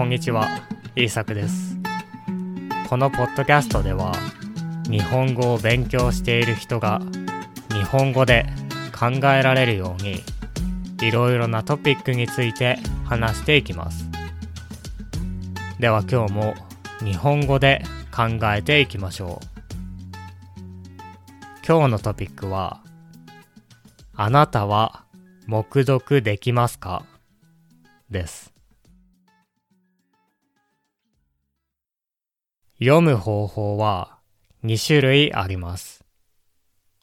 こんにちは、イーサクです。このポッドキャストでは、日本語を勉強している人が日本語で考えられるように、いろいろなトピックについて話していきます。では今日も日本語で考えていきましょう。今日のトピックは、あなたは黙読できますか？です。読む方法は2種類あります。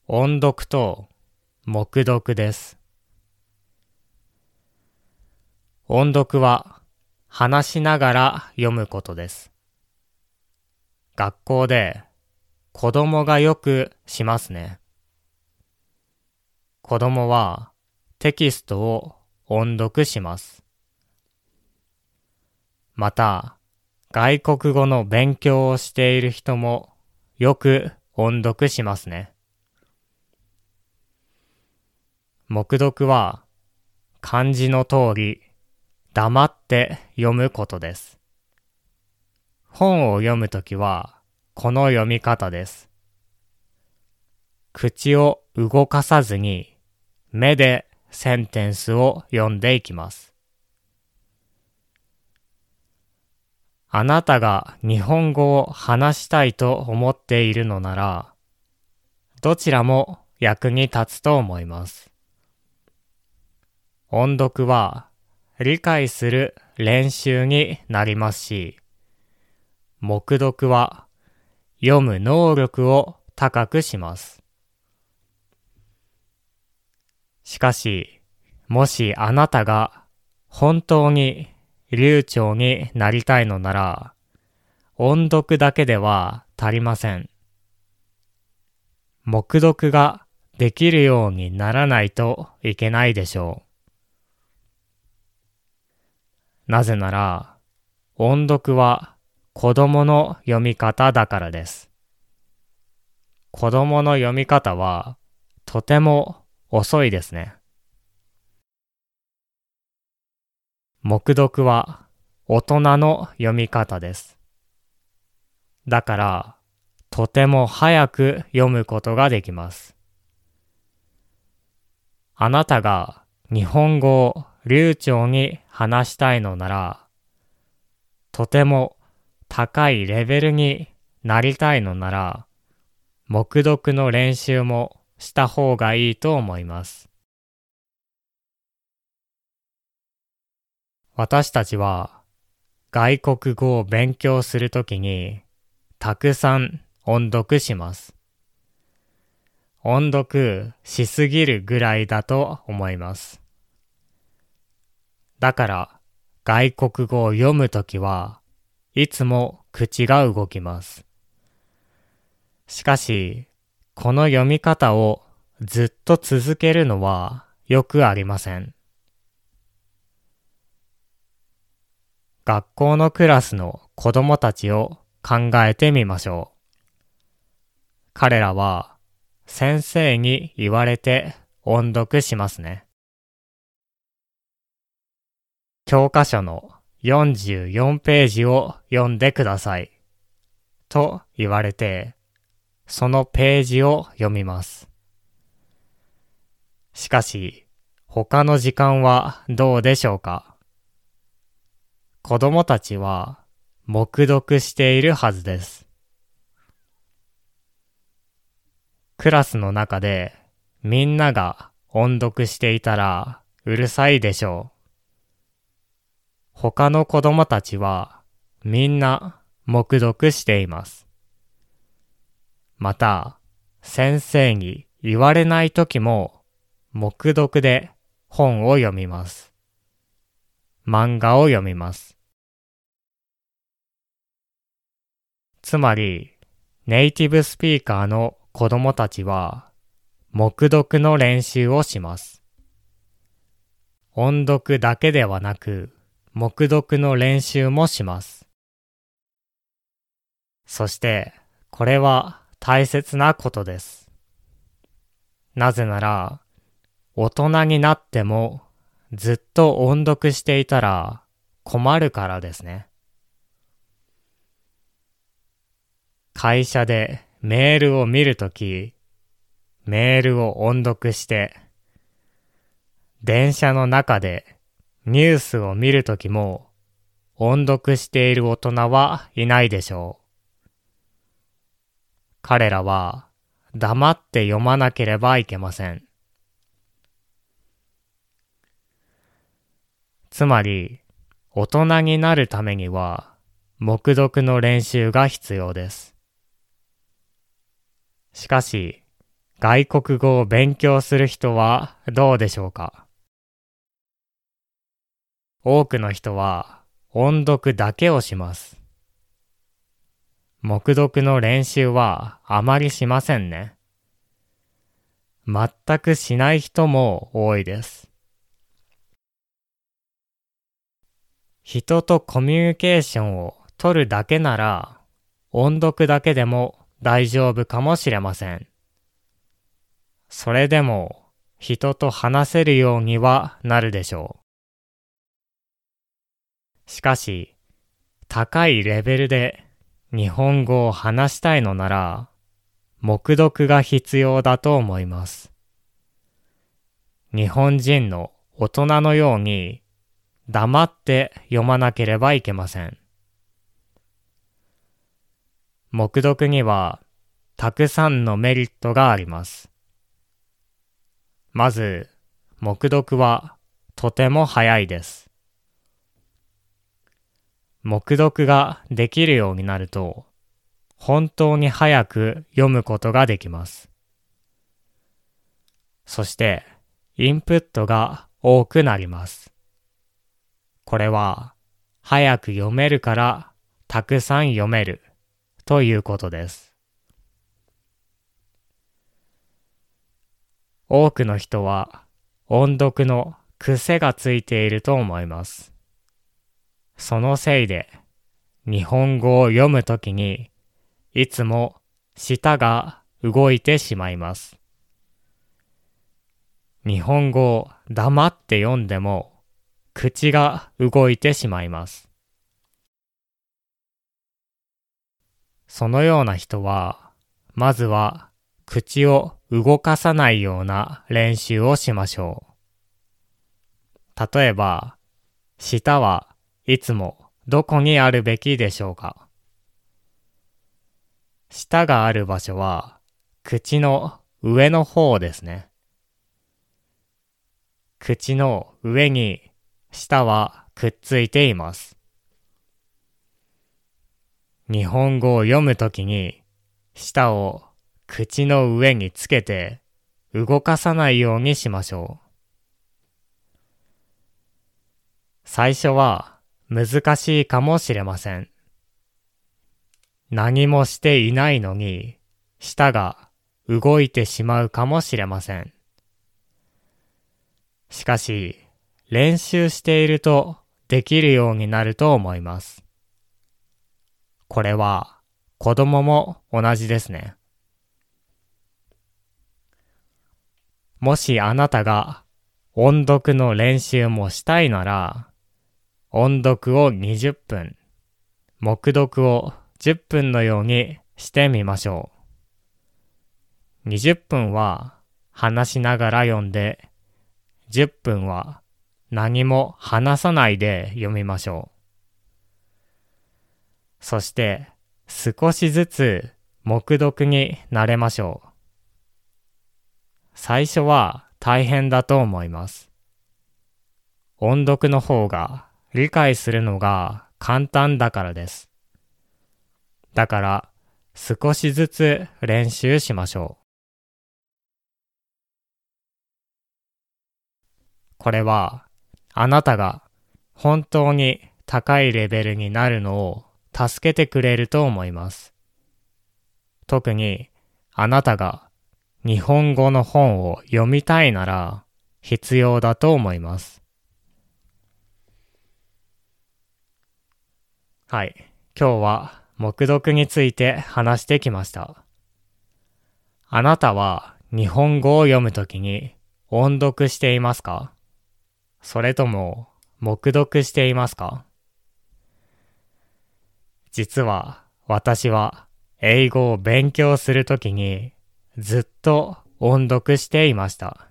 音読と黙読です。音読は話しながら読むことです。学校で子供がよくしますね。子供はテキストを音読します。また、外国語の勉強をしている人もよく音読しますね。黙読は漢字の通り黙って読むことです。本を読むときはこの読み方です。口を動かさずに目でセンテンスを読んでいきます。あなたが日本語を話したいと思っているのなら、どちらも役に立つと思います。音読は理解する練習になりますし、黙読は読む能力を高くします。しかし、もしあなたが本当に流暢になりたいのなら、音読だけでは足りません。黙読ができるようにならないといけないでしょう。なぜなら、音読は子供の読み方だからです。子供の読み方はとても遅いですね。黙読は大人の読み方です。だから、とても早く読むことができます。あなたが日本語を流暢に話したいのなら、とても高いレベルになりたいのなら、黙読の練習もした方がいいと思います。私たちは外国語を勉強するときにたくさん音読します。音読しすぎるぐらいだと思います。だから外国語を読むときはいつも口が動きます。しかし、この読み方をずっと続けるのはよくありません。学校のクラスの子供たちを考えてみましょう。彼らは先生に言われて音読しますね。教科書の44ページを読んでください。と言われて、そのページを読みます。しかし、他の時間はどうでしょうか？子供たちは黙読しているはずです。クラスの中でみんなが音読していたらうるさいでしょう。他の子供たちはみんな黙読しています。また、先生に言われないときも黙読で本を読みます。漫画を読みます。つまり、ネイティブスピーカーの子供たちは、黙読の練習をします。音読だけではなく、黙読の練習もします。そして、これは大切なことです。なぜなら、大人になってもずっと音読していたら困るからですね。会社でメールを見るとき、メールを音読して、電車の中でニュースを見るときも音読している大人はいないでしょう。彼らは黙って読まなければいけません。つまり、大人になるためには、黙読の練習が必要です。しかし、外国語を勉強する人はどうでしょうか？多くの人は音読だけをします。黙読の練習はあまりしませんね。全くしない人も多いです。人とコミュニケーションを取るだけなら音読だけでも大丈夫かもしれません。それでも人と話せるようにはなるでしょう。しかし、高いレベルで日本語を話したいのなら、目読が必要だと思います。日本人の大人のように黙って読まなければいけません。目読にはたくさんのメリットがあります。まず、目読はとても早いです。目読ができるようになると、本当に早く読むことができます。そして、インプットが多くなります。これは、早く読めるから、たくさん読める、ということです。多くの人は音読の癖がついていると思います。そのせいで日本語を読むときにいつも舌が動いてしまいます。日本語を黙って読んでも口が動いてしまいます。そのような人は、まずは口を動かさないような練習をしましょう。例えば、舌はいつもどこにあるべきでしょうか舌がある場所は口の上の方ですね。口の上に舌はくっついています。日本語を読むときに舌を口の上につけて動かさないようにしましょう。最初は難しいかもしれません。何もしていないのに舌が動いてしまうかもしれません。しかし練習しているとできるようになると思います。これは子供も同じですね。もしあなたが音読の練習もしたいなら、音読を20分、黙読を10分のようにしてみましょう。20分は話しながら読んで、10分は何も話さないで読みましょう。そして少しずつ黙読になれましょう。最初は大変だと思います。音読の方が理解するのが簡単だからです。だから少しずつ練習しましょう。これはあなたが本当に高いレベルになるのを助けてくれると思います。特にあなたが日本語の本を読みたいなら必要だと思います。はい。今日は目読について話してきました。あなたは日本語を読むときに音読していますか？それとも黙読していますか？実は私は英語を勉強するときにずっと音読していました。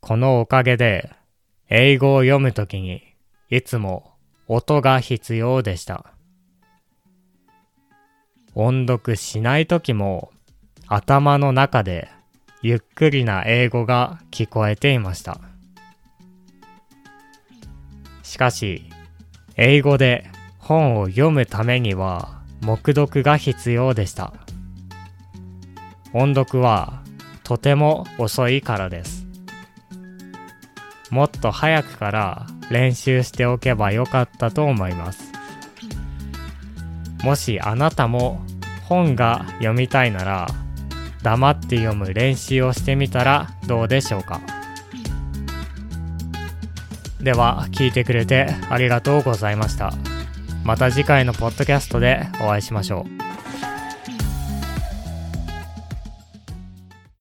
このおかげで英語を読むときにいつも音が必要でした。音読しないときも頭の中でゆっくりな英語が聞こえていました。しかし、英語で本を読むためには目読が必要でした。音読はとても遅いからです。もっと早くから練習しておけばよかったと思います。もしあなたも本が読みたいなら黙って読む練習をしてみたらどうでしょうかでは聞いてくれてありがとうございましたまた次回のポッドキャストでお会いしましょう。